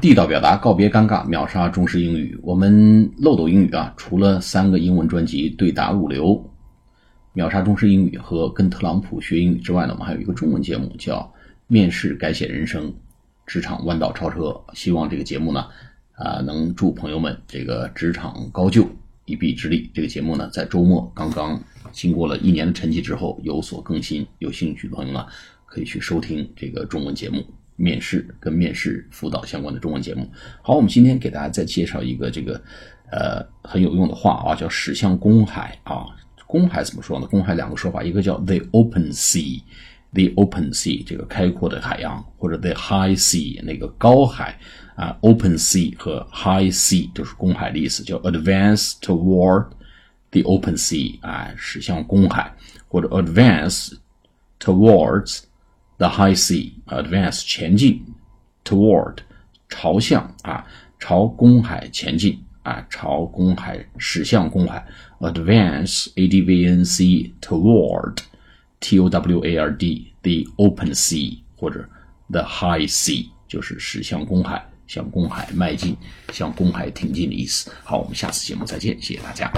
地道表达，告别尴尬，秒杀中式英语。我们漏斗英语啊，除了三个英文专辑对答入流、秒杀中式英语和跟特朗普学英语之外呢，我们还有一个中文节目叫《面试改写人生，职场弯道超车》。希望这个节目呢，啊，能助朋友们这个职场高就一臂之力。这个节目呢，在周末刚刚经过了一年的沉寂之后有所更新，有兴趣的朋友呢，可以去收听这个中文节目。面试跟面试辅导相关的中文节目。好，我们今天给大家再介绍一个这个呃很有用的话啊，叫驶向公海啊。公海怎么说呢？公海两个说法，一个叫 the open sea，the open sea 这个开阔的海洋，或者 the high sea 那个高海啊。open sea 和 high sea 就是公海的意思，叫 advance toward the open sea 啊，驶向公海，或者 advance towards。The high sea advance 前进，toward 朝向啊，朝公海前进啊，朝公海驶向公海。Advance a d v n c toward t o w a r d the open sea 或者 the high sea 就是驶向公海，向公海迈进，向公海挺进的意思。好，我们下次节目再见，谢谢大家。